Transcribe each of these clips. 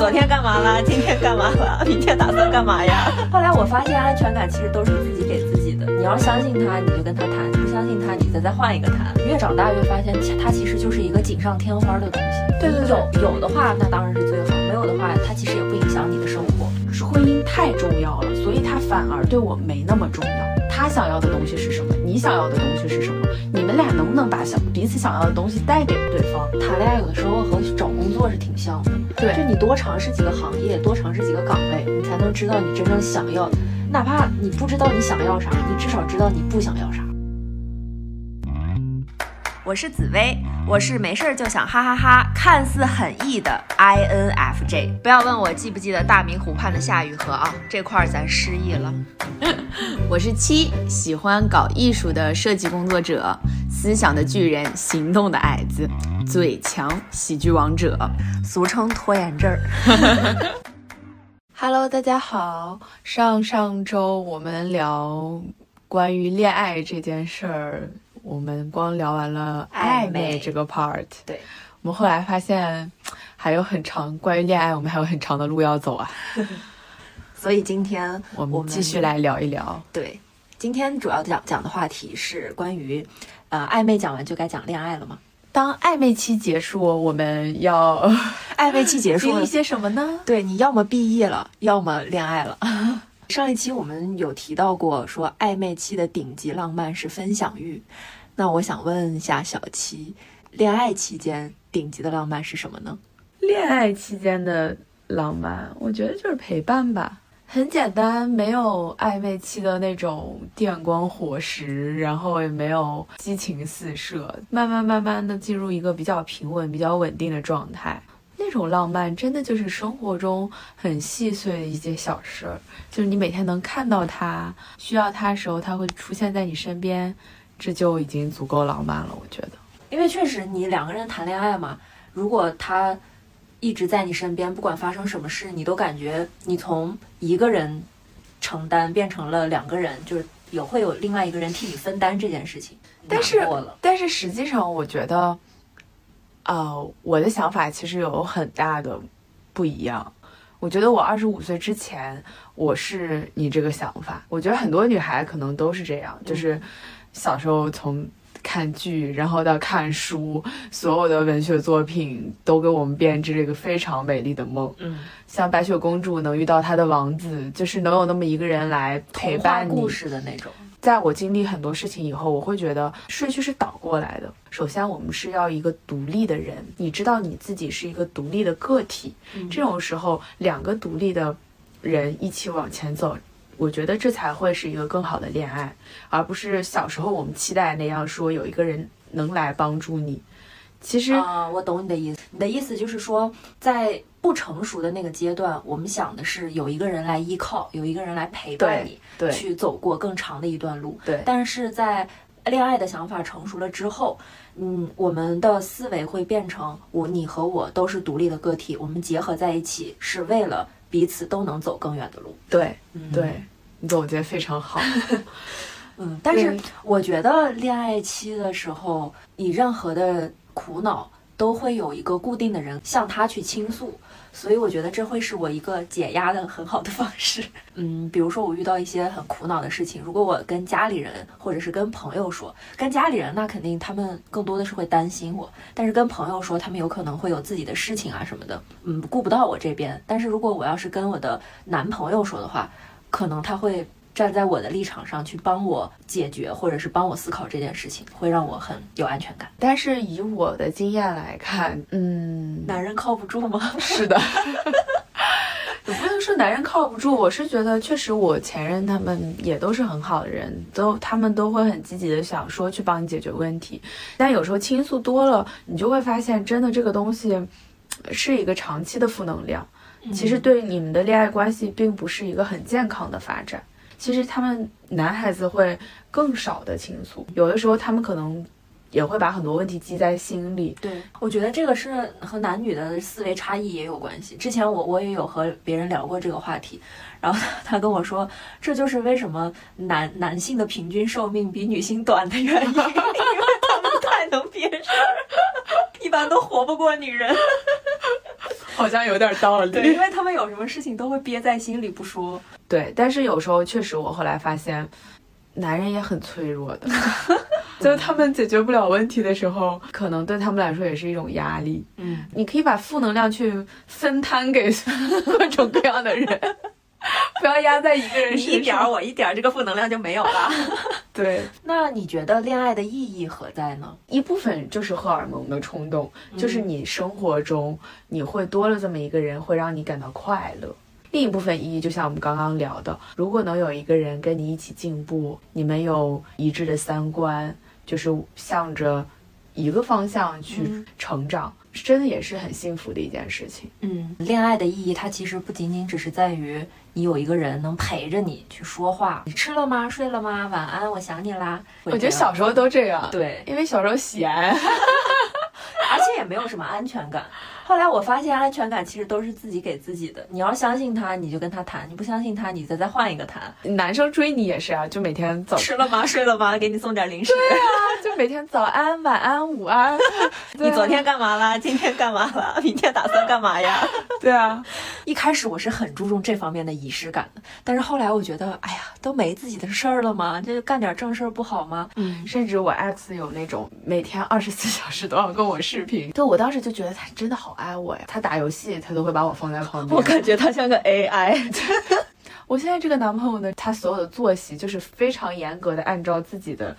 昨天干嘛了？今天干嘛了？明天打算干嘛呀？后来我发现安全感其实都是自己给自己的。你要相信他，你就跟他谈；不相信他，你再再换一个谈。越长大越发现，他其实就是一个锦上添花的东西。对对，有有的话，那当然是最好；没有的话，他其实也不影响你的生活。是婚姻太重要了，所以它反而对我没那么重要。他想要的东西是什么？你想要的东西是什么？你们俩能不能把想彼此想要的东西带给对方？谈恋爱有的时候和找工作是挺像的，对，就你多尝试几个行业，多尝试几个岗位，你才能知道你真正想要。哪怕你不知道你想要啥，你至少知道你不想要啥。我是紫薇，我是没事儿就想哈哈哈，看似很 E 的 INFJ。不要问我记不记得大明湖畔的夏雨荷啊，这块儿咱失忆了。我是七，喜欢搞艺术的设计工作者，思想的巨人，行动的矮子，嘴强喜剧王者，俗称拖延症。Hello，大家好。上上周我们聊关于恋爱这件事儿。我们光聊完了暧昧这个 part，对，我们后来发现还有很长关于恋爱，我们还有很长的路要走啊。所以今天我们继续来聊一聊。对，今天主要讲讲的话题是关于，呃，暧昧讲完就该讲恋爱了吗？当暧昧期结束，我们要 暧昧期结束 经历些什么呢？对，你要么毕业了，要么恋爱了。上一期我们有提到过，说暧昧期的顶级浪漫是分享欲。那我想问一下小七，恋爱期间顶级的浪漫是什么呢？恋爱期间的浪漫，我觉得就是陪伴吧，很简单，没有暧昧期的那种电光火石，然后也没有激情四射，慢慢慢慢的进入一个比较平稳、比较稳定的状态。那种浪漫真的就是生活中很细碎的一件小事儿，就是你每天能看到他，需要他的时候他会出现在你身边，这就已经足够浪漫了。我觉得，因为确实你两个人谈恋爱嘛，如果他一直在你身边，不管发生什么事，你都感觉你从一个人承担变成了两个人，就是有会有另外一个人替你分担这件事情。但是，但是实际上我觉得。呃，我的想法其实有很大的不一样。我觉得我二十五岁之前，我是你这个想法。我觉得很多女孩可能都是这样，就是小时候从看剧，然后到看书，所有的文学作品都给我们编织了一个非常美丽的梦。嗯，像白雪公主能遇到她的王子，就是能有那么一个人来陪伴你故事的那种。在我经历很多事情以后，我会觉得顺序是倒过来的。首先，我们是要一个独立的人，你知道你自己是一个独立的个体。这种时候，两个独立的人一起往前走，我觉得这才会是一个更好的恋爱，而不是小时候我们期待那样说有一个人能来帮助你。其实啊，我懂你的意思。你的意思就是说，在不成熟的那个阶段，我们想的是有一个人来依靠，有一个人来陪伴你，对，去走过更长的一段路。对。但是在恋爱的想法成熟了之后，嗯，我们的思维会变成我、你和我都是独立的个体，我们结合在一起是为了彼此都能走更远的路。对，对，你总结非常好。嗯，但是我觉得恋爱期的时候，你任何的。苦恼都会有一个固定的人向他去倾诉，所以我觉得这会是我一个解压的很好的方式。嗯，比如说我遇到一些很苦恼的事情，如果我跟家里人或者是跟朋友说，跟家里人那肯定他们更多的是会担心我，但是跟朋友说，他们有可能会有自己的事情啊什么的，嗯，顾不到我这边。但是如果我要是跟我的男朋友说的话，可能他会。站在我的立场上去帮我解决，或者是帮我思考这件事情，会让我很有安全感。但是以我的经验来看，嗯，男人靠不住吗？是的，也不能说男人靠不住。我是觉得，确实我前任他们也都是很好的人，都他们都会很积极的想说去帮你解决问题。但有时候倾诉多了，你就会发现，真的这个东西是一个长期的负能量。其实对你们的恋爱关系并不是一个很健康的发展。其实他们男孩子会更少的倾诉，有的时候他们可能也会把很多问题记在心里。对，我觉得这个是和男女的思维差异也有关系。之前我我也有和别人聊过这个话题，然后他跟我说，这就是为什么男男性的平均寿命比女性短的原因，因为他们太能憋事儿，一般都活不过女人。好像有点道理。对，因为他们有什么事情都会憋在心里不说。对，但是有时候确实，我后来发现，男人也很脆弱的，就他们解决不了问题的时候，可能对他们来说也是一种压力。嗯，你可以把负能量去分摊给 各种各样的人，不要压在一个人你一身上。点儿我一点儿，这个负能量就没有了。对，那你觉得恋爱的意义何在呢？一部分就是荷尔蒙的冲动，就是你生活中你会多了这么一个人，会让你感到快乐。另一部分意义，就像我们刚刚聊的，如果能有一个人跟你一起进步，你们有一致的三观，就是向着一个方向去嗯成长，真的也是很幸福的一件事情。嗯，恋爱的意义它其实不仅仅只是在于你有一个人能陪着你去说话，你吃了吗？睡了吗？晚安，我想你啦。我觉得小时候都这样，对，因为小时候闲。而且也没有什么安全感。后来我发现安全感其实都是自己给自己的。你要相信他，你就跟他谈；你不相信他，你再再换一个谈。男生追你也是啊，就每天早吃了吗？睡了吗？给你送点零食。对啊就每天早安、晚安、午安。啊 你昨天干嘛啦？今天干嘛啦？明天打算干嘛呀？对啊，一开始我是很注重这方面的仪式感的，但是后来我觉得，哎呀，都没自己的事儿了吗？这就干点正事儿不好吗？嗯，甚至我 X 有那种每天二十四小时都要跟我视频，对我当时就觉得他真的好爱我呀。他打游戏，他都会把我放在旁边。我感觉他像个 AI。我现在这个男朋友呢，他所有的作息就是非常严格的按照自己的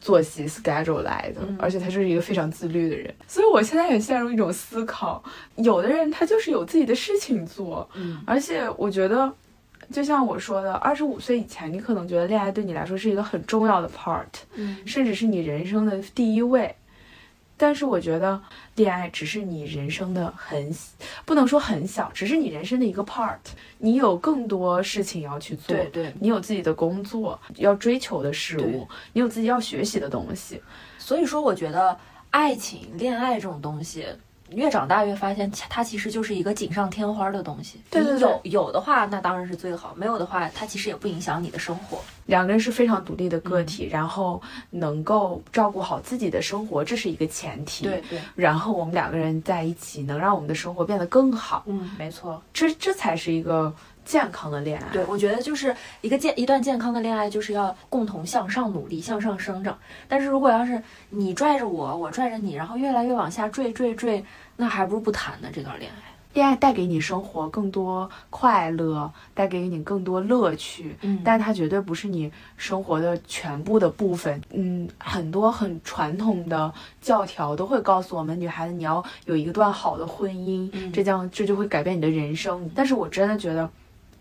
作息 schedule 来的，嗯而且他就是一个非常自律的人。所以我现在也陷入一种思考，有的人他就是有自己的事情做，嗯而且我觉得。就像我说的，二十五岁以前，你可能觉得恋爱对你来说是一个很重要的 part，嗯甚至是你人生的第一位。但是我觉得恋爱只是你人生的很，不能说很小，只是你人生的一个 part。你有更多事情要去做，对对，你有自己的工作要追求的事物，你有自己要学习的东西。所以说我觉得爱情、恋爱这种东西。越长大越发现，它其实就是一个锦上添花的东西。对对你有有的话，那当然是最好；没有的话，它其实也不影响你的生活。两个人是非常独立的个体，嗯然后能够照顾好自己的生活，这是一个前提。对对，然后我们两个人在一起，能让我们的生活变得更好，嗯，没错。这这才是一个健康的恋爱。对，我觉得就是一个健一段健康的恋爱，就是要共同向上努力，向上生长。但是如果要是你拽着我，我拽着你，然后越来越往下坠坠坠，那还不如不谈呢。这段恋爱，恋爱带给你生活更多快乐，带给你更多乐趣，嗯但它绝对不是你生活的全部的部分。嗯，很多很传统的教条都会告诉我们，女孩子你要有一段好的婚姻，嗯这将这就会改变你的人生。但是我真的觉得。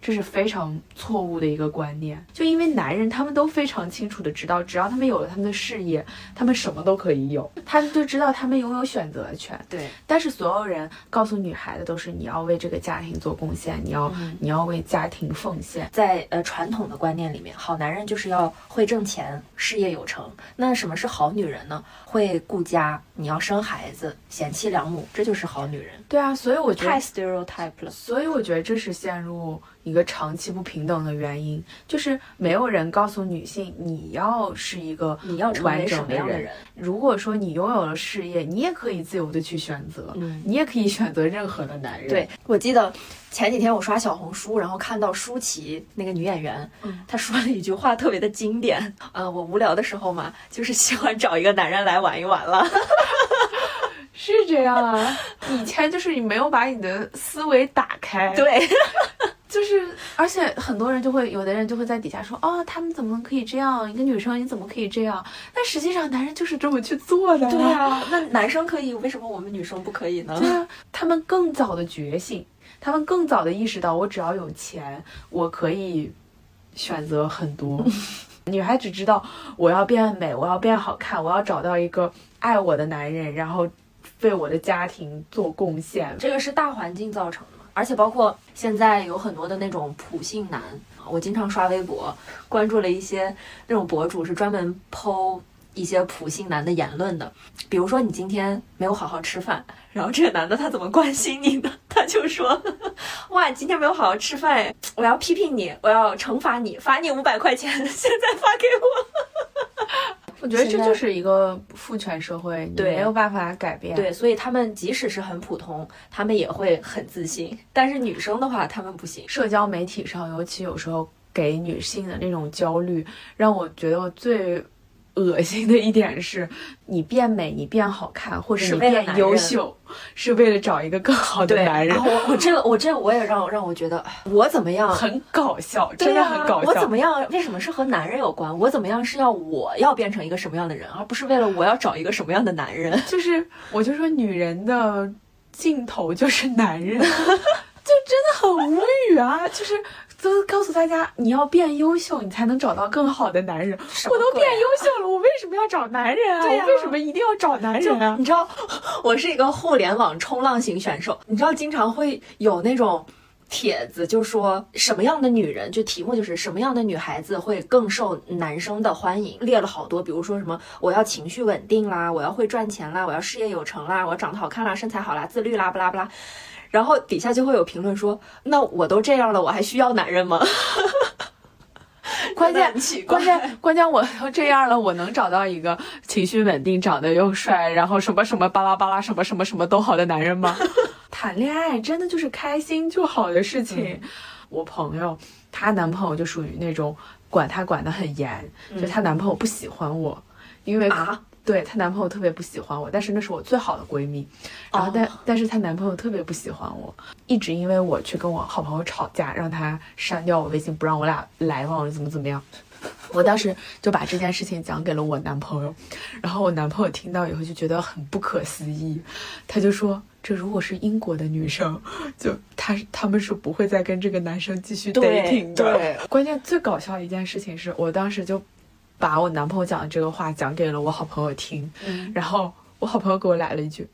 这是非常错误的一个观念，就因为男人他们都非常清楚的知道，只要他们有了他们的事业，他们什么都可以有，他们就知道他们拥有选择权。对，但是所有人告诉女孩的都是你要为这个家庭做贡献，你要、嗯你要为家庭奉献。在呃传统的观念里面，好男人就是要会挣钱，事业有成。那什么是好女人呢？会顾家，你要生孩子，贤妻良母，这就是好女人。对啊，所以我觉太，stereotype 了。所以我觉得这是陷入一个长期不平等的原因，就是没有人告诉女性你要是一个你要成完为什整的人。么样的人？如果说你拥有了事业，你也可以自由的去选择，嗯你也可以选择任何的男人。对，我记得前几天我刷小红书，然后看到舒淇那个女演员，嗯她说了一句话特别的经典。呃，我无聊的时候嘛，就是喜欢找一个男人来玩一玩了。是这样啊。以前就是你没有把你的思维打开，对，就是，而且很多人就会，有的人就会在底下说，哦，他们怎么可以这样？一个女生你怎么可以这样？但实际上男人就是这么去做的。对啊，那男生可以，为什么我们女生不可以呢？对啊，他们更早的觉醒，他们更早的意识到，我只要有钱，我可以选择很多。女孩只知道我要变美，我要变好看，我要找到一个爱我的男人，然后为我的家庭做贡献。这个是大环境造成的，而且包括现在有很多的那种普信男，我经常刷微博，关注了一些那种博主是专门剖一些普信男的言论的，比如说你今天没有好好吃饭，然后这个男的他怎么关心你呢？他就说，哇，你今天没有好好吃饭，我要批评你，我要惩罚你，罚你五百块钱，现在发给我。我觉得这就是一个父权社会，你对没有办法改变。对，所以他们即使是很普通，他们也会很自信。但是女生的话，他们不行。社交媒体上，尤其有时候给女性的那种焦虑，让我觉得我最恶心的一点是，你变美，你变好看，或者你是变优秀，是为了找一个更好的男人我我这个我这个我也让让我觉得我怎么样。很搞笑，真的啊很搞笑我怎么。样？为什么是和男人有关？我怎么样是要我要变成一个什么样的人，而不是为了我要找一个什么样的男人？就是我就说，女人的尽头就是男人，就真的很无语啊！就是都告诉大家，你要变优秀，你才能找到更好的男人。我都变优秀了，我为什么要找男人啊？我为什么一定要找男人啊？你知道，我是一个互联网冲浪型选手，你知道，经常会有那种。帖子就说什么样的女人，就题目就是什么样的女孩子会更受男生的欢迎，列了好多，比如说什么我要情绪稳定啦，我要会赚钱啦，我要事业有成啦，我要长得好看啦，身材好啦，自律啦，不啦不啦。然后底下就会有评论说，那我都这样了，我还需要男人吗？关键关键关键，我都这样了，我能找到一个情绪稳定、长得又帅，然后什么什么巴拉巴拉什么什么什么都好的男人吗？谈恋爱真的就是开心就好的事情。我朋友她男朋友就属于那种管她管得很严，就她男朋友不喜欢我，因为啊，对她男朋友特别不喜欢我，但是那是我最好的闺蜜，然后但、但是她男朋友特别不喜欢我，一直因为我去跟我好朋友吵架，让他删掉我微信，不让我俩来往，怎么怎么样。我当时就把这件事情讲给了我男朋友，然后我男朋友听到以后就觉得很不可思议，他就说：“这如果是英国的女生，就他他们是不会再跟这个男生继续对 dating 的。”对关键最搞笑的一件事情是我当时就把我男朋友讲的这个话讲给了我好朋友听，嗯然后我好朋友给我来了一句：“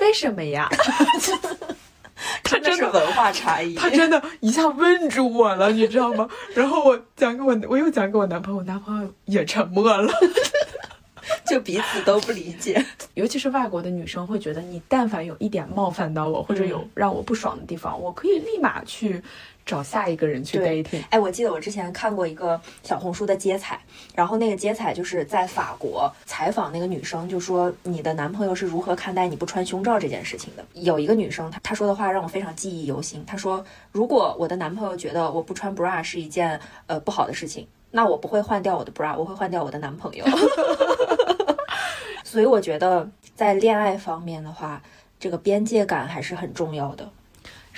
为什么呀？” 他真的文化差异。他真的一下问住我了，你知道吗？然后我讲给我，我又讲给我男朋友，我男朋友也沉默了。就彼此都不理解。尤其是外国的女生会觉得，你但凡有一点冒犯到我，或者有让我不爽的地方，我可以立马去找下一个人去对 dating。哎，我记得我之前看过一个小红书的接彩，然后那个接彩就是在法国采访那个女生，就说你的男朋友是如何看待你不穿胸罩这件事情的。有一个女生，她她说的话让我非常记忆犹新。她说，如果我的男朋友觉得我不穿 bra 是一件呃不好的事情，那我不会换掉我的 bra，我会换掉我的男朋友。所以我觉得在恋爱方面的话，这个边界感还是很重要的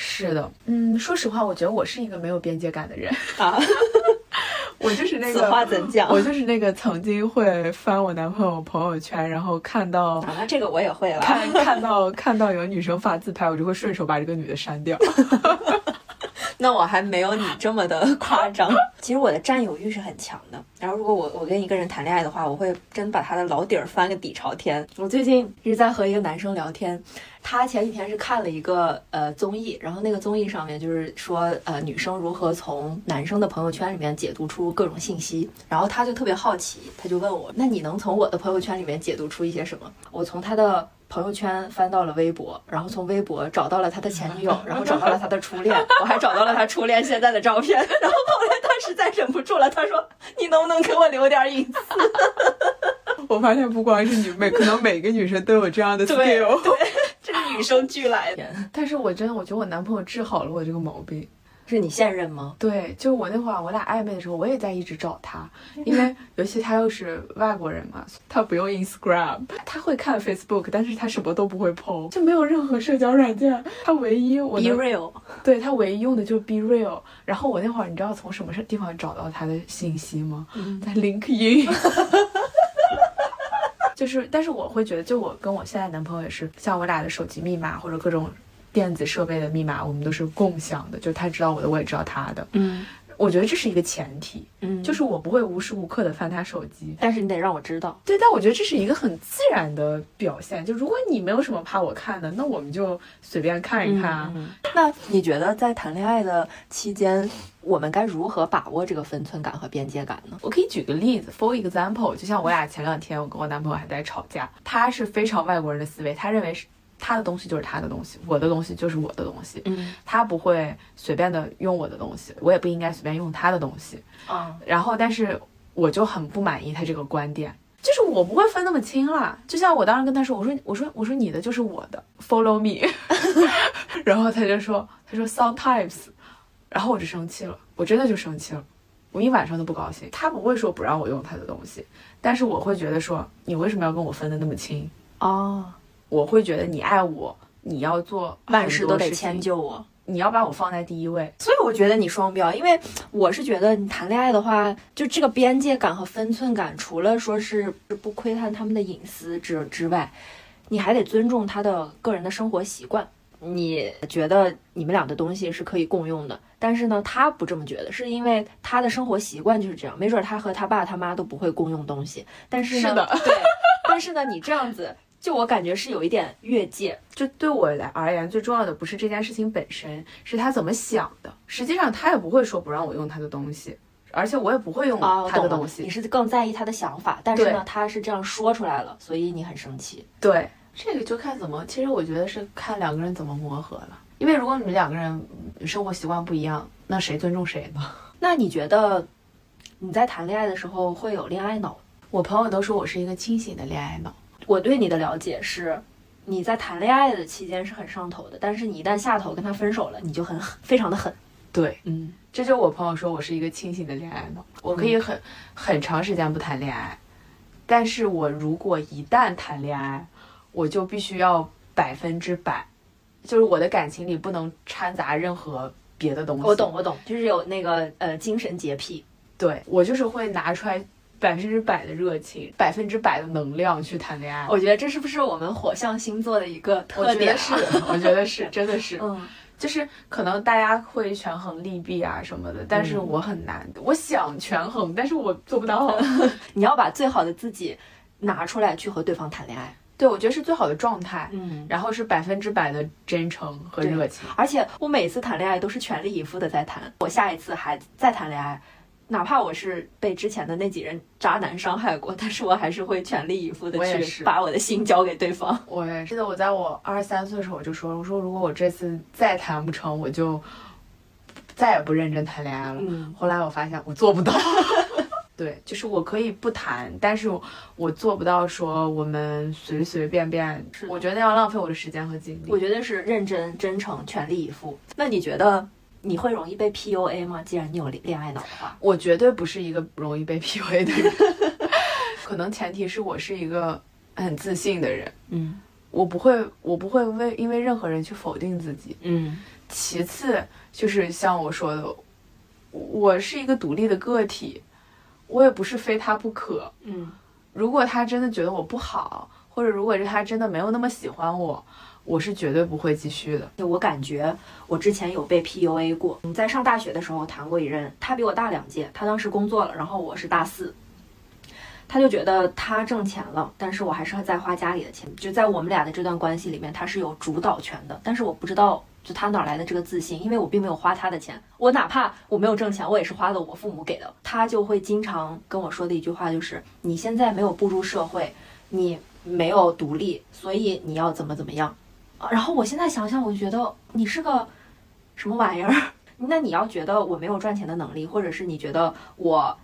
是的，嗯，说实话，我觉得我是一个没有边界感的人，啊。我就是那个此话。怎讲？我就是那个曾经会翻我男朋友朋友圈，然后看到啊，那这个我也会了。看看到 看到有女生发自拍，我就会顺手把这个女的删掉。那我还没有你这么的 夸张。其实我的占有欲是很强的。然后如果我我跟一个人谈恋爱的话，我会真把他的老底儿翻个底朝天。我最近一直在和一个男生聊天，他前几天是看了一个呃综艺，然后那个综艺上面就是说呃女生如何从男生的朋友圈里面解读出各种信息，然后他就特别好奇，他就问我，那你能从我的朋友圈里面解读出一些什么？我从他的。朋友圈翻到了微博，然后从微博找到了他的前女友，然后找到了他的初恋，我还找到了他初恋现在的照片。然后后来他实在忍不住了，他说：“你能不能给我留点隐私 我发现不光是你，每可能每个女生都有这样的 skill。对，这是与生俱来的。但是我真的，我觉得我男朋友治好了我这个毛病。是你现任吗？对，就我那会儿我俩暧昧的时候，我也在一直找他，因为尤其他又是外国人嘛，他不用 Instagram，他会看 Facebook，但是他什么都不会 PO，就没有任何社交软件。他唯一我 Be Real，对他唯一用的就是 Be Real。然后我那会儿你知道从什么地方找到他的信息吗？在 LinkedIn。就是，但是我会觉得，就我跟我现在男朋友也是，像我俩的手机密码或者各种电子设备的密码，我们都是共享的，就他知道我的，我也知道他的。嗯我觉得这是一个前提，嗯，就是我不会无时无刻的翻他手机。但是你得让我知道。对，但我觉得这是一个很自然的表现。就如果你没有什么怕我看的，那我们就随便看一看啊。嗯那你觉得在谈恋爱的期间，我们该如何把握这个分寸感和边界感呢？我可以举个例子，for example，就像我俩前两天，我跟我男朋友还在吵架，他是非常外国人的思维，他认为是他的东西就是他的东西，我的东西就是我的东西，嗯他不会随便的用我的东西，我也不应该随便用他的东西。啊，然后，但是我就很不满意他这个观点。就是我不会分那么清啦。就像我当时跟他说，我说我说我说你的就是我的，follow me，然后他就说他说 sometimes，然后我就生气了，我真的就生气了，我一晚上都不高兴。他不会说不让我用他的东西，但是我会觉得说你为什么要跟我分的那么清？哦，我会觉得你爱我，你要做万事都得迁就我。你要把我放在第一位。所以我觉得你双标，因为我是觉得你谈恋爱的话，就这个边界感和分寸感，除了说是不窥探他们的隐私之之外，你还得尊重他的个人的生活习惯。你觉得你们俩的东西是可以共用的，但是呢，他不这么觉得，是因为他的生活习惯就是这样。没准他和他爸他妈都不会共用东西，但是呢，对，但是呢，你这样子，就我感觉是有一点越界。就对我来而言，最重要的不是这件事情本身，是他怎么想的。实际上，他也不会说不让我用他的东西，而且我也不会用他的东，西。你是更在意他的想法，但是呢，他是这样说出来了，所以你很生气。对，这个就看怎么，其实我觉得是看两个人怎么磨合了。因为如果你们两个人嗯生活习惯不一样，那谁尊重谁呢？那你觉得你在谈恋爱的时候会有恋爱脑？我朋友都说我是一个清醒的恋爱脑。我对你的了解是，你在谈恋爱的期间是很上头的，但是你一旦下头跟他分手了，你就很非常的狠。对，嗯，这就是我朋友说我是一个清醒的恋爱脑，我可以很、很长时间不谈恋爱，但是我如果一旦谈恋爱，我就必须要百分之百，就是我的感情里不能掺杂任何别的东西。我懂，我懂，就是有那个呃精神洁癖。对我就是会拿出来百分之百的热情，百分之百的能量去谈恋爱。我觉得这是不是我们火象星座的一个特点、啊？觉得是，我觉得是，真的是。嗯，就是可能大家会权衡利弊啊什么的，但是嗯我很难，我想权衡，但是我做不到。你要把最好的自己拿出来去和对方谈恋爱。对，我觉得是最好的状态，嗯，然后是百分之百的真诚和热情。而且我每次谈恋爱都是全力以赴的在谈，我下一次还再谈恋爱，哪怕我是被之前的那几任渣男伤害过，但是我还是会全力以赴的去把我的心交给对方。我也记得我在我二十三岁的时候我就说，我说如果我这次再谈不成，我就再也不认真谈恋爱了。嗯，后来我发现我做不到。对，就是我可以不谈，但是我我做不到说我们随随便便是，我觉得那样浪费我的时间和精力。我觉得是认真、真诚、全力以赴。那你觉得你会容易被 PUA 吗？既然你有恋恋爱脑的话，我绝对不是一个容易被 PUA 的人，可能前提是我是一个很自信的人，嗯我不会，我不会为因为任何人去否定自己。嗯其次就是像我说的，我是一个独立的个体，我也不是非他不可。嗯如果他真的觉得我不好，或者如果是他真的没有那么喜欢我，我是绝对不会继续的。就我感觉我之前有被 PUA 过。你在上大学的时候谈过一任，他比我大两届，他当时工作了，然后我是大四。他就觉得他挣钱了，但是我还是在花家里的钱。就在我们俩的这段关系里面，他是有主导权的。但是我不知道，就他哪来的这个自信，因为我并没有花他的钱。我哪怕我没有挣钱，我也是花的我父母给的。他就会经常跟我说的一句话就是：你现在没有步入社会，你没有独立，所以你要怎么怎么样。然后我现在想想，我就觉得你是个什么玩意儿？那你要觉得我没有赚钱的能力，或者是你觉得我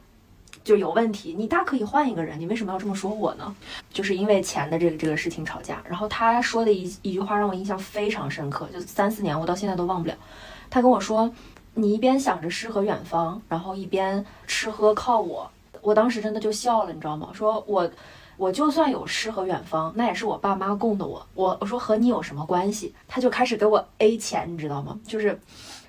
就有问题，你大可以换一个人，你为什么要这么说我呢？就是因为钱的这个这个事情吵架。然后他说的一一句话让我印象非常深刻，就三四年我到现在都忘不了。他跟我说：“你一边想着诗和远方，然后一边吃喝靠我。”我当时真的就笑了，你知道吗？说我。我就算有诗和远方，那也是我爸妈供的我。我我说和你有什么关系？他就开始给我 A 钱，你知道吗？就是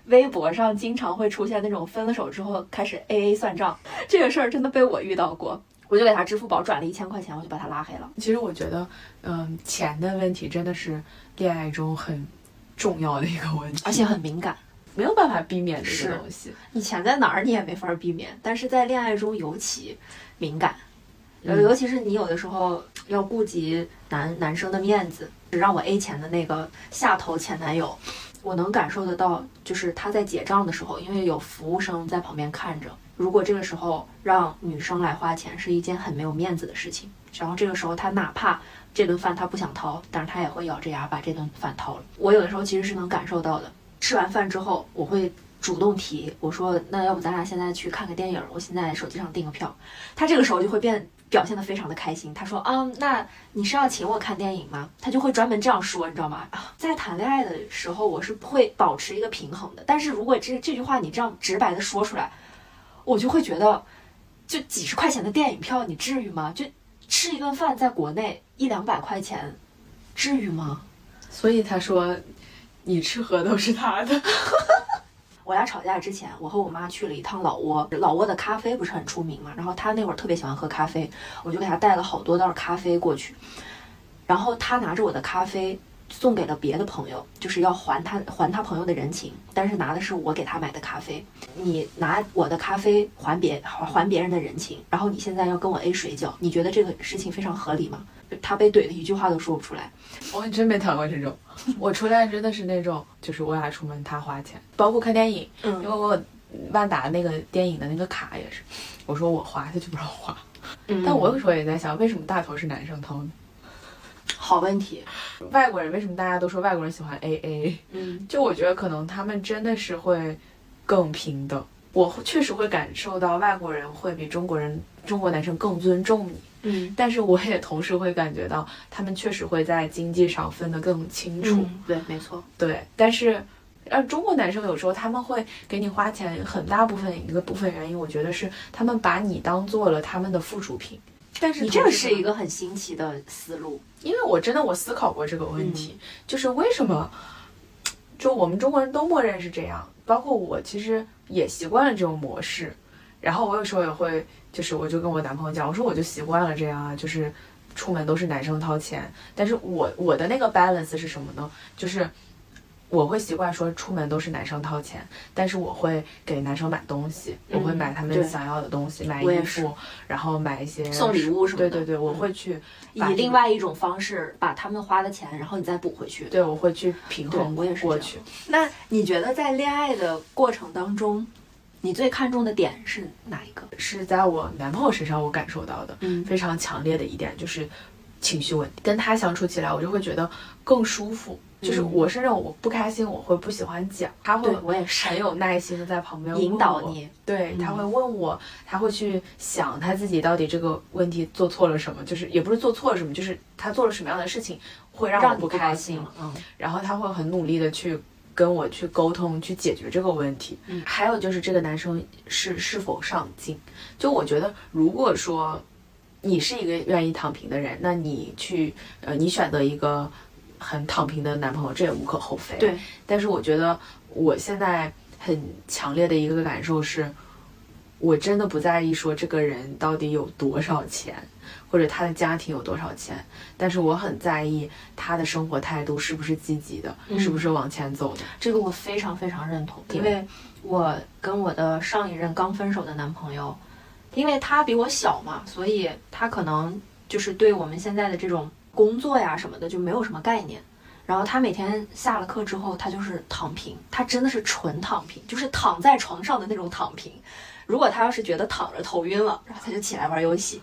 微博上经常会出现那种分了手之后开始 A A 算账，这个事儿真的被我遇到过。我就给他支付宝转了一千块钱，我就把他拉黑了。其实我觉得，嗯，钱的问题真的是恋爱中很重要的一个问题，而且很敏感，没有办法避免的一个东西。你钱在哪儿你也没法避免，但是在恋爱中尤其敏感。呃，嗯尤其是你有的时候要顾及男男生的面子，让我 A 钱的那个下头前男友，我能感受得到，就是他在结账的时候，因为有服务生在旁边看着，如果这个时候让女生来花钱，是一件很没有面子的事情。然后这个时候他哪怕这顿饭他不想掏，但是他也会咬着牙把这顿饭掏了。我有的时候其实是能感受到的。吃完饭之后，我会主动提，我说那要不咱俩现在去看个电影，我现在手机上订个票，他这个时候就会变表现得非常的开心。他说啊，那你是要请我看电影吗？他就会专门这样说，你知道吗？在谈恋爱的时候，我是会保持一个平衡的，但是如果这这句话你这样直白的说出来，我就会觉得，就几十块钱的电影票，你至于吗？就吃一顿饭，在国内一两百块钱，至于吗？所以他说，你吃喝都是他的。我俩吵架之前，我和我妈去了一趟老挝。老挝的咖啡不是很出名嘛，然后她那会儿特别喜欢喝咖啡，我就给她带了好多袋咖啡过去。然后她拿着我的咖啡送给了别的朋友，就是要还他还他朋友的人情，但是拿的是我给他买的咖啡。你拿我的咖啡还别还别人的人情，然后你现在要跟我 A 水饺，你觉得这个事情非常合理吗？他被怼的一句话都说不出来。我还真没谈过这种。我初恋真的是那种，就是我俩出门他花钱，包括看电影，因为我万达那个电影的那个卡也是，我说我花，他就不让花。但我有时候也在想，为什么大头是男生掏呢？好问题。外国人为什么大家都说外国人喜欢 AA？嗯，就我觉得可能他们真的是会更平等。我确实会感受到外国人会比中国人、中国男生更尊重你。嗯，但是我也同时会感觉到，他们确实会在经济上分得更清楚。对，没错。对，但是，呃，中国男生有时候他们会给你花钱，很大部分一个部分原因，我觉得是他们把你当做了他们的附属品。但是你这个是一个很新奇的思路，因为我真的我思考过这个问题，就是为什么，就我们中国人都默认是这样，包括我其实也习惯了这种模式，然后我有时候也会。就是我就跟我男朋友讲，我说我就习惯了这样啊，就是出门都是男生掏钱。但是我我的那个 balance 是什么呢？就是我会习惯说出门都是男生掏钱，但是我会给男生买东西，我会买他们想要的东西，买衣服，然后买一些送礼物什么的。对对对，我会去以另外一种方式把他们花的钱，然后你再补回去。对，我会去平衡我也是过去。那你觉得在恋爱的过程当中？你最看重的点是哪一个？是在我男朋友身上我感受到的，嗯，非常强烈的一点就是情绪稳定。跟他相处起来，我就会觉得更舒服。就是我是那种我不开心，我会不喜欢讲，他会我也是很有耐心的在旁边引导你。对，他会问我，他会去想他自己到底这个问题做错了什么，就是也不是做错了什么，就是他做了什么样的事情会让我不开心。嗯，然后他会很努力的去。跟我去沟通，去解决这个问题。嗯，还有就是这个男生是是否上进。就我觉得，如果说你是一个愿意躺平的人，那你去呃，你选择一个很躺平的男朋友，这也无可厚非。对。但是我觉得我现在很强烈的一个感受是，我真的不在意说这个人到底有多少钱。或者他的家庭有多少钱，但是我很在意他的生活态度是不是积极的，是不是往前走的。这个我非常非常认同，因为我跟我的上一任刚分手的男朋友，因为他比我小嘛，所以他可能就是对我们现在的这种工作呀什么的就没有什么概念。然后他每天下了课之后，他就是躺平，他真的是纯躺平，就是躺在床上的那种躺平。如果他要是觉得躺着头晕了，然后他就起来玩游戏。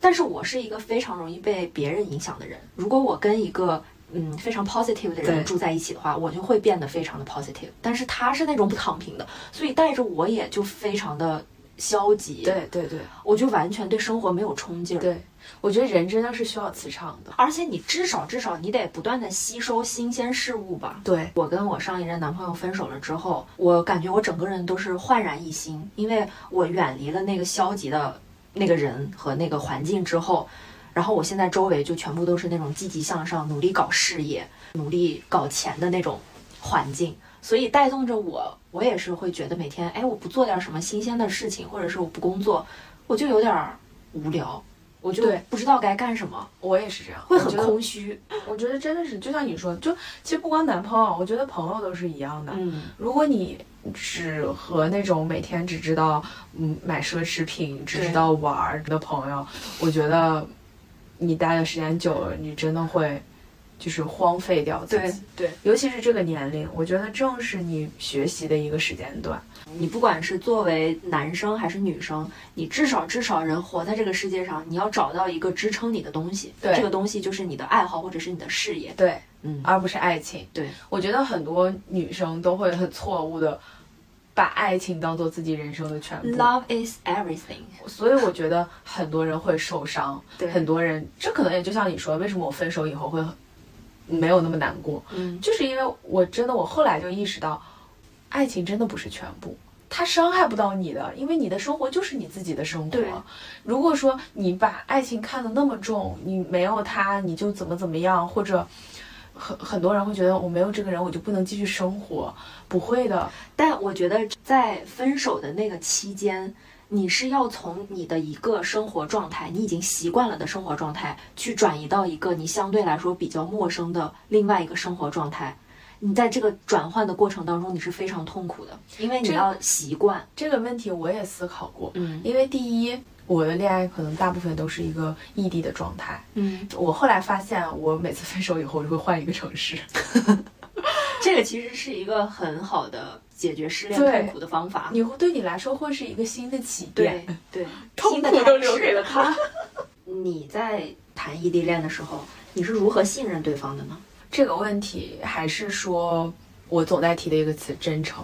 但是我是一个非常容易被别人影响的人。如果我跟一个嗯非常 positive 的人住在一起的话，我就会变得非常的 positive。但是他是那种不躺平的，所以带着我也就非常的消极。对对对，我就完全对生活没有冲劲儿。对，我觉得人真的是需要磁场的，而且你至少至少你得不断的吸收新鲜事物吧。对我跟我上一任男朋友分手了之后，我感觉我整个人都是焕然一新，因为我远离了那个消极的。那个人和那个环境之后，然后我现在周围就全部都是那种积极向上、努力搞事业、努力搞钱的那种环境，所以带动着我，我也是会觉得每天，哎，我不做点什么新鲜的事情，或者是我不工作，我就有点无聊，我就不知道该干什么。我也是这样，会很空虚。我觉得真的是，就像你说，就其实不光男朋友，我觉得朋友都是一样的。嗯，如果你。只和那种每天只知道嗯买奢侈品、只知道玩的朋友，我觉得你待的时间久了，你真的会就是荒废掉自己。对，尤其是这个年龄，我觉得正是你学习的一个时间段。你不管是作为男生还是女生，你至少至少人活在这个世界上，你要找到一个支撑你的东西。对，这个东西就是你的爱好或者是你的事业。对。嗯，而不是爱情。对，我觉得很多女生都会很错误的，把爱情当做自己人生的全部。Love is everything。所以我觉得很多人会受伤，对很多人这可能也就像你说，为什么我分手以后会没有那么难过，嗯，就是因为我真的我后来就意识到，爱情真的不是全部。它伤害不到你的，因为你的生活就是你自己的生对活。如果说你把爱情看得那么重，你没有他你就怎么怎么样，或者很很多人会觉得我没有这个人我就不能继续生活，不会的。但我觉得在分手的那个期间，你是要从你的一个生活状态，你已经习惯了的生活状态，去转移到一个你相对来说比较陌生的另外一个生活状态。你在这个转换的过程当中，你是非常痛苦的，因为你要习惯。这个问题我也思考过，嗯因为第一，我的恋爱可能大部分都是一个异地的状态。嗯，我后来发现，我每次分手以后，我就会换一个城市。这个其实是一个很好的解决失恋痛苦的方法。你会对你来说会是一个新的起点对。对，痛苦都留给了他。你在谈异地恋的时候，你是如何信任对方的呢？这个问题还是说我总在提的一个词——真诚。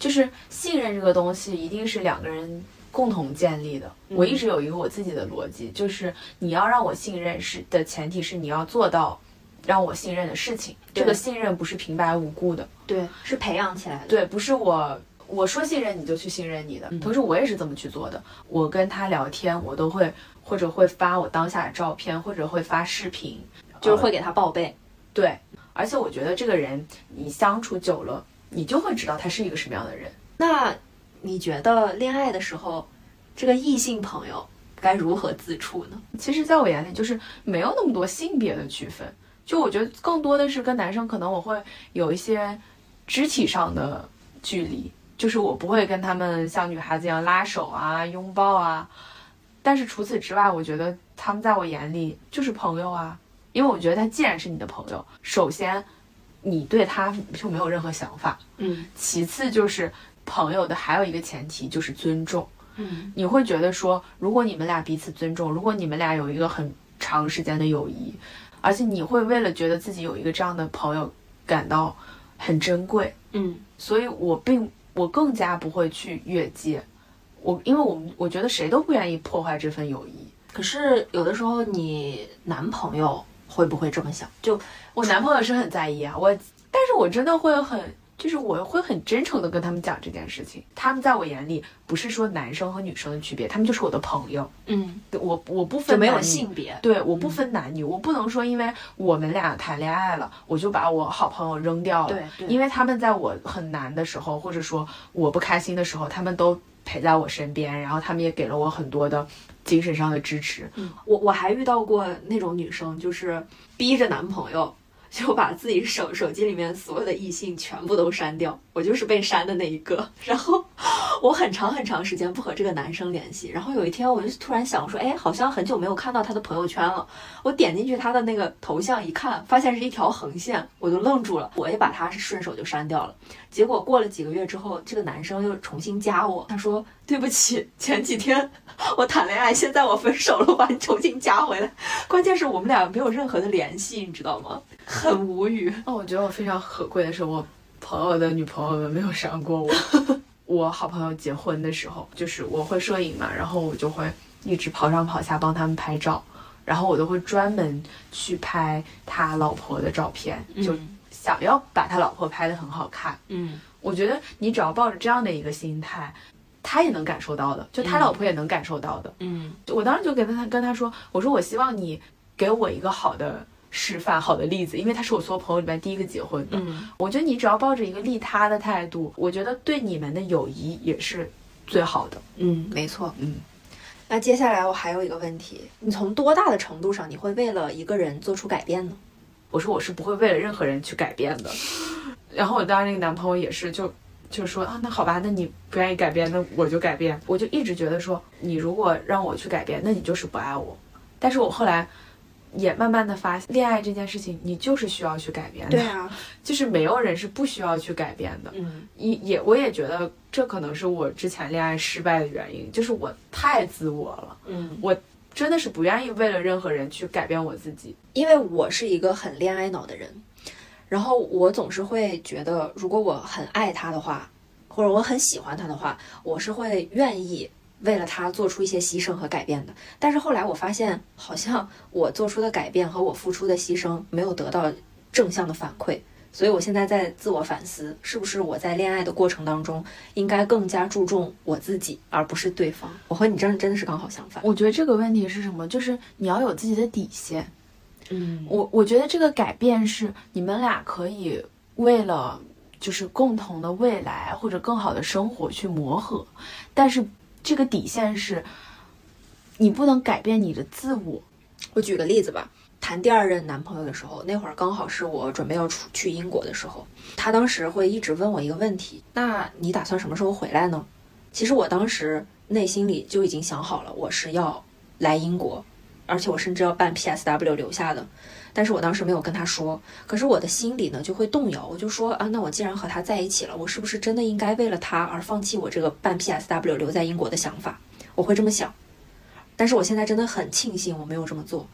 就是信任这个东西，一定是两个人共同建立的。嗯我一直有一个我自己的逻辑，就是你要让我信任是的前提是你要做到让我信任的事情。这个信任不是平白无故的，对，是培养起来的。对，不是我我说信任你就去信任你的。嗯同时，我也是这么去做的。我跟他聊天，我都会或者会发我当下的照片，或者会发视频，就是会给他报备。对。而且我觉得这个人你相处久了，你就会知道他是一个什么样的人。那你觉得恋爱的时候，这个异性朋友该如何自处呢？其实，在我眼里，就是没有那么多性别的区分。就我觉得更多的是跟男生，可能我会有一些肢体上的距离，就是我不会跟他们像女孩子一样拉手啊、拥抱啊。但是除此之外，我觉得他们在我眼里就是朋友啊，因为我觉得他既然是你的朋友，首先你对他就没有任何想法，嗯其次就是朋友的还有一个前提就是尊重。嗯你会觉得说，如果你们俩彼此尊重，如果你们俩有一个很长时间的友谊，而且你会为了觉得自己有一个这样的朋友感到很珍贵，嗯所以我并我更加不会去越界。我因为我们我觉得谁都不愿意破坏这份友谊。可是有的时候，你男朋友会不会这么想？就我男朋友是很在意啊，我但是我真的会很。就是我会很真诚的跟他们讲这件事情，他们在我眼里不是说男生和女生的区别，他们就是我的朋友，嗯，我我不分没有性别。对，我不分男女，我不能说因为我们俩谈恋爱了，我就把我好朋友扔掉了。对对因为他们在我很难的时候，或者说我不开心的时候，他们都陪在我身边，然后他们也给了我很多的精神上的支持。嗯我我还遇到过那种女生，就是逼着男朋友就把自己手手机里面所有的异性全部都删掉，我就是被删的那一个。然后我很长很长时间不和这个男生联系，然后有一天我就突然想说，哎，好像很久没有看到他的朋友圈了。我点进去他的那个头像一看，发现是一条横线，我就愣住了，我也把他是顺手就删掉了。结果过了几个月之后，这个男生又重新加我，他说对不起，前几天 我谈恋爱，现在我分手了，我把你重新加回来。关键是我们俩没有任何的联系，你知道吗？很无语。哦，我觉得我非常可贵的是，我朋友的女朋友们没有删过我。我好朋友结婚的时候，就是我会摄影嘛，然后我就会一直跑上跑下帮他们拍照，然后我都会专门去拍他老婆的照片，就嗯想要把他老婆拍得很好看。嗯我觉得你只要抱着这样的一个心态，他也能感受到的，就他嗯老婆也能感受到的。嗯我当时就跟他跟他说，我说我希望你给我一个好的示范、好的例子，因为他是我所有朋友里面第一个结婚的。嗯我觉得你只要抱着一个利他的态度，我觉得对你们的友谊也是最好的。嗯，没错。嗯，那接下来我还有一个问题，你从多大的程度上你会为了一个人做出改变呢？我说我是不会为了任何人去改变的。然后我当时那个男朋友也是就。就说啊，那好吧，那你不愿意改变，那我就改变。我就一直觉得说，你如果让我去改变，那你就是不爱我。但是我后来也慢慢的发现，恋爱这件事情，你就是需要去改变的。啊，就是没有人是不需要去改变的。嗯也也我也觉得这可能是我之前恋爱失败的原因，就是我太自我了，嗯，我真的是不愿意为了任何人去改变我自己。因为我是一个很恋爱脑的人，然后我总是会觉得，如果我很爱他的话，或者我很喜欢他的话，我是会愿意为了他做出一些牺牲和改变的。但是后来我发现，好像我做出的改变和我付出的牺牲没有得到正向的反馈。所以我现在在自我反思，是不是我在恋爱的过程当中应该更加注重我自己，而不是对方？我和你真的真的是刚好相反。我觉得这个问题是什么？就是你要有自己的底线。嗯，我我觉得这个改变是你们俩可以为了就是共同的未来或者更好的生活去磨合，但是这个底线是，你不能改变你的自我。我举个例子吧。谈第二任男朋友的时候，那会儿刚好是我准备要出去英国的时候，他当时会一直问我一个问题：那你打算什么时候回来呢？其实我当时内心里就已经想好了，我是要来英国，而且我甚至要办 PSW 留下的。但是我当时没有跟他说，可是我的心里呢就会动摇，我就说啊，那我既然和他在一起了，我是不是真的应该为了他而放弃我这个办 PSW 留在英国的想法？我会这么想。但是我现在真的很庆幸我没有这么做。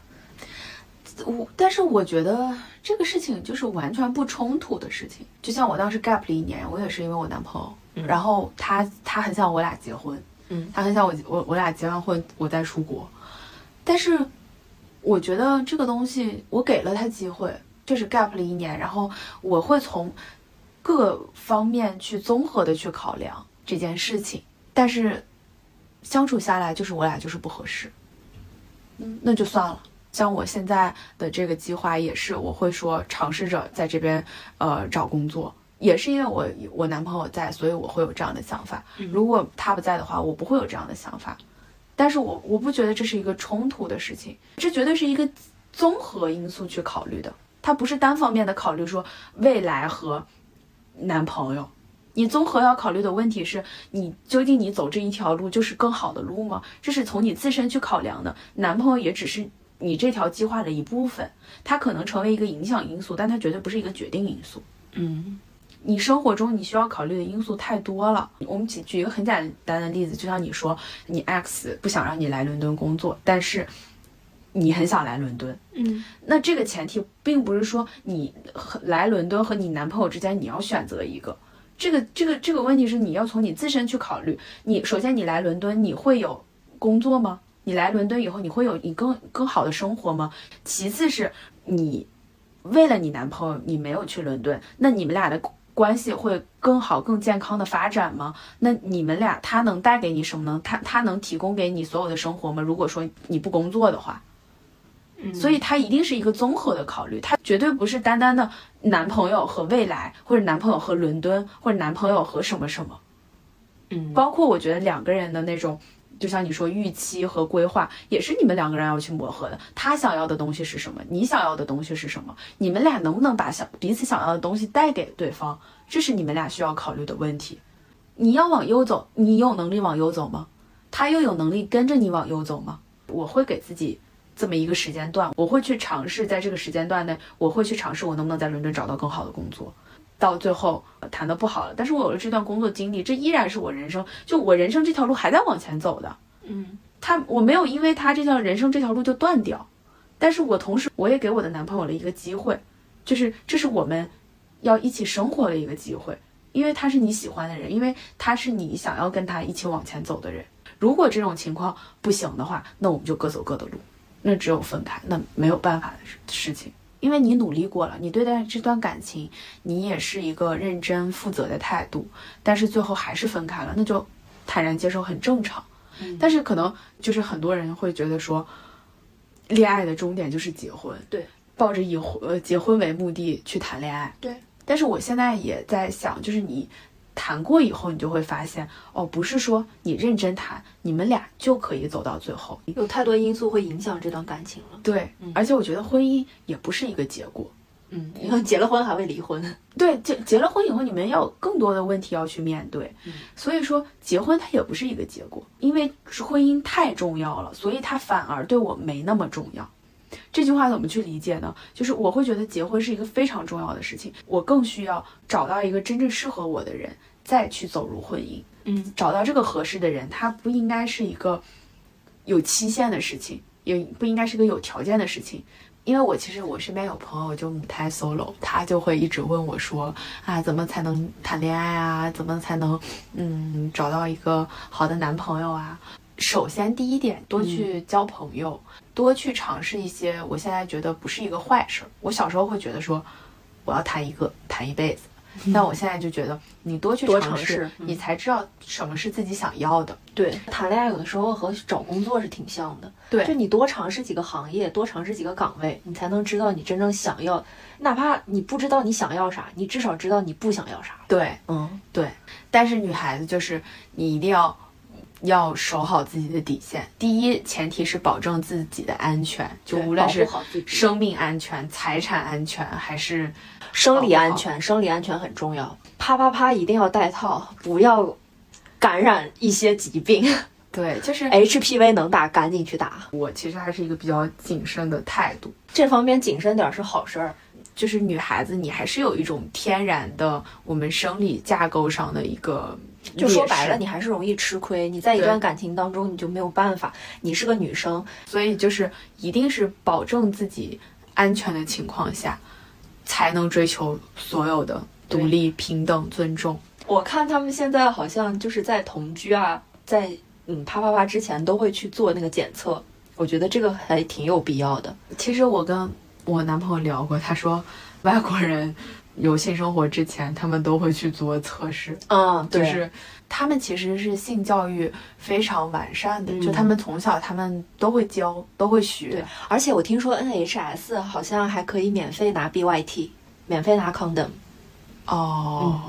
我，但是我觉得这个事情就是完全不冲突的事情。就像我当时 gap 了一年，我也是因为我男朋友，然后他他很想我俩结婚，嗯，他很想我我我俩结完婚我再出国。但是我觉得这个东西我给了他机会，就是 gap 了一年，然后我会从各方面去综合的去考量这件事情。但是相处下来就是我俩就是不合适，嗯，那就算了。像我现在的这个计划也是，我会说尝试着在这边，呃，找工作，也是因为我我男朋友在，所以我会有这样的想法。如果他不在的话，我不会有这样的想法。但是我我不觉得这是一个冲突的事情，这绝对是一个综合因素去考虑的，它不是单方面的考虑说未来和男朋友。你综合要考虑的问题是你究竟你走这一条路就是更好的路吗？这是从你自身去考量的，男朋友也只是。你这条计划的一部分，它可能成为一个影响因素，但它绝对不是一个决定因素。嗯，你生活中你需要考虑的因素太多了。我们举举一个很简单的例子，就像你说，你 X 不想让你来伦敦工作，但是你很想来伦敦。嗯，那这个前提并不是说你来伦敦和你男朋友之间你要选择一个。这个这个这个问题是你要从你自身去考虑。你首先你来伦敦你会有工作吗？你来伦敦以后，你会有你更更好的生活吗？其次是你为了你男朋友，你没有去伦敦，那你们俩的关系会更好、更健康的发展吗？那你们俩他能带给你什么呢？他他能提供给你所有的生活吗？如果说你不工作的话，嗯，所以他一定是一个综合的考虑，他绝对不是单单的男朋友和未来，或者男朋友和伦敦，或者男朋友和什么什么，嗯，包括我觉得两个人的那种。就像你说，预期和规划也是你们两个人要去磨合的。他想要的东西是什么？你想要的东西是什么？你们俩能不能把想彼此想要的东西带给对方？这是你们俩需要考虑的问题。你要往右走，你有能力往右走吗？他又有能力跟着你往右走吗？我会给自己这么一个时间段，我会去尝试在这个时间段内，我会去尝试我能不能在伦敦找到更好的工作。到最后谈的不好了，但是我有了这段工作经历，这依然是我人生，就我人生这条路还在往前走的。嗯，他我没有因为他这条人生这条路就断掉，但是我同时我也给我的男朋友了一个机会，就是这是我们要一起生活的一个机会，因为他是你喜欢的人，因为他是你想要跟他一起往前走的人。如果这种情况不行的话，那我们就各走各的路，那只有分开，那没有办法的事事情。因为你努力过了，你对待这段感情，你也是一个认真负责的态度，但是最后还是分开了，那就坦然接受很正常。但是可能就是很多人会觉得说，恋爱的终点就是结婚，对，抱着以婚呃结婚为目的去谈恋爱，对。但是我现在也在想，就是你。谈过以后，你就会发现，哦，不是说你认真谈，你们俩就可以走到最后。有太多因素会影响这段感情了。对，而且我觉得婚姻也不是一个结果。嗯，因为结了婚还会离婚。对，结结了婚以后，你们要有更多的问题要去面对。所以说，结婚它也不是一个结果，因为是婚姻太重要了，所以它反而对我没那么重要。这句话怎么去理解呢？就是我会觉得结婚是一个非常重要的事情，我更需要找到一个真正适合我的人，再去走入婚姻。嗯，找到这个合适的人，他不应该是一个有期限的事情，也不应该是个有条件的事情，因为我其实我身边有朋友就母胎 solo，他就会一直问我说啊，怎么才能谈恋爱啊？怎么才能嗯找到一个好的男朋友啊？首先第一点，多去交朋友，多去尝试一些。我现在觉得不是一个坏事。我小时候会觉得说，我要谈一个谈一辈子，但我现在就觉得你多去尝试你才知道什么是自己想要的。对，谈恋爱有的时候和找工作是挺像的。对就你多尝试几个行业，多尝试几个岗位，你才能知道你真正想要。哪怕你不知道你想要啥，你至少知道你不想要啥。对，嗯，对，但是女孩子就是你一定要要守好自己的底线。第一前提是保证自己的安全，就无论是生命安全、财产安全，还是生理安全，生理安全很重要。啪啪啪，一定要戴套，不要感染一些疾病。对，就是哎 HPV 能打，赶紧去打。我其实还是一个比较谨慎的态度。这方面谨慎点儿是好事儿。就是女孩子，你还是有一种天然的我们生理架构上的一个就说白了，你还是容易吃亏。你在一段感情当中，你就没有办法。你是个女生，所以就是一定是保证自己安全的情况下，才能追求所有的独立、平等、尊重。我看他们现在好像就是在同居啊，在嗯啪啪啪之前都会去做那个检测。我觉得这个还挺有必要的。其实我跟我男朋友聊过，他说外国人有性生活之前，他们都会去做测试，嗯，对就是他们其实是性教育非常完善的，嗯就他们从小他们都会教，都会学对。而且我听说 NHS 好像还可以免费拿 BYT，免费拿 condom。哦。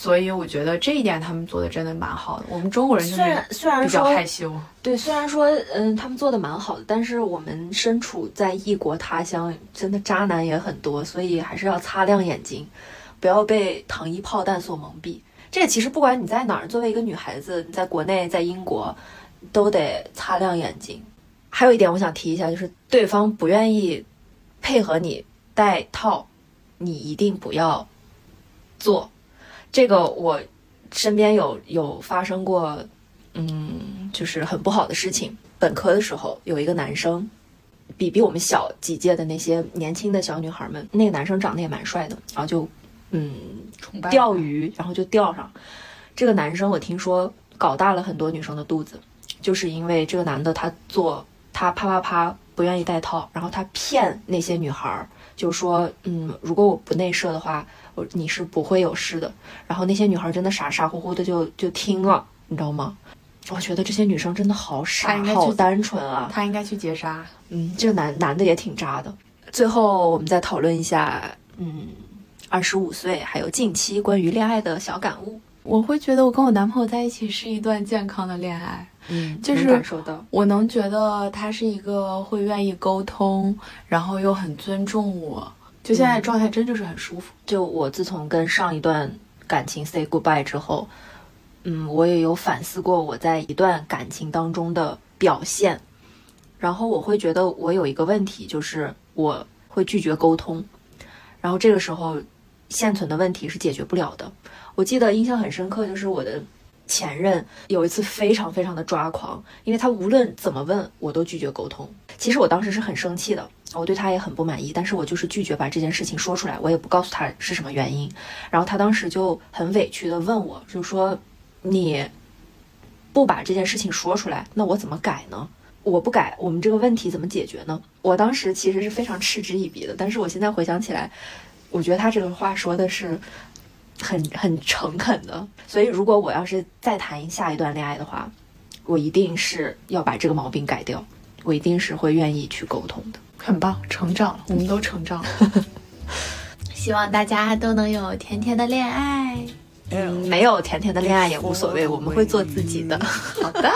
所以我觉得这一点他们做的真的蛮好的。我们中国人就是虽然虽然比较说害羞，对，虽然说嗯他们做的蛮好的，但是我们身处在异国他乡，真的渣男也很多，所以还是要擦亮眼睛，不要被糖衣炮弹所蒙蔽。这个其实不管你在哪儿，作为一个女孩子，你在国内在英国，都得擦亮眼睛。还有一点我想提一下，就是对方不愿意配合你戴套，你一定不要做。这个我身边有有发生过，嗯，就是很不好的事情。本科的时候，有一个男生，比比我们小几届的那些年轻的小女孩们，那个男生长得也蛮帅的，然后就嗯钓鱼，然后就钓上。这个男生我听说搞大了很多女生的肚子，就是因为这个男的他做他啪啪啪不愿意戴套，然后他骗那些女孩儿，就说嗯，如果我不内射的话，我你是不会有事的。然后那些女孩儿真的傻傻乎乎的就就听了，你知道吗？我觉得这些女生真的好傻，好单纯啊。她应该去结扎。嗯，这个男男的也挺渣的。最后我们再讨论一下，嗯，二十五岁还有近期关于恋爱的小感悟。我会觉得我跟我男朋友在一起是一段健康的恋爱，嗯，就是感受到。我能觉得他是一个会愿意沟通，然后又很尊重我，就现在状态真就是很舒服。就我自从跟上一段感情 say goodbye 之后，嗯，我也有反思过我在一段感情当中的表现，然后我会觉得我有一个问题，就是我会拒绝沟通，然后这个时候现存的问题是解决不了的。我记得印象很深刻，就是我的前任有一次非常非常的抓狂，因为他无论怎么问我都拒绝沟通。其实我当时是很生气的，我对他也很不满意，但是我就是拒绝把这件事情说出来，我也不告诉他是什么原因。然后他当时就很委屈的问我，就说你不把这件事情说出来，那我怎么改呢？我不改，我们这个问题怎么解决呢？我当时其实是非常嗤之以鼻的，但是我现在回想起来，我觉得他这个话说的是很很诚恳的。所以如果我要是再谈下一段恋爱的话，我一定是要把这个毛病改掉，我一定是会愿意去沟通的。很棒，成长了，我们都成长了。希望大家都能有甜甜的恋爱。嗯，没有甜甜的恋爱也无所谓，我们会做自己的。好的，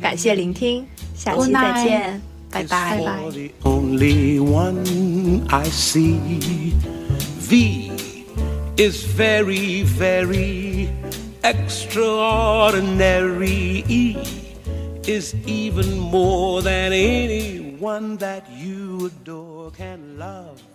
感谢聆听，下期再见，拜拜。拜拜。For the only one I see. V is very, very extraordinary. Is even more than anyone that you adore can love.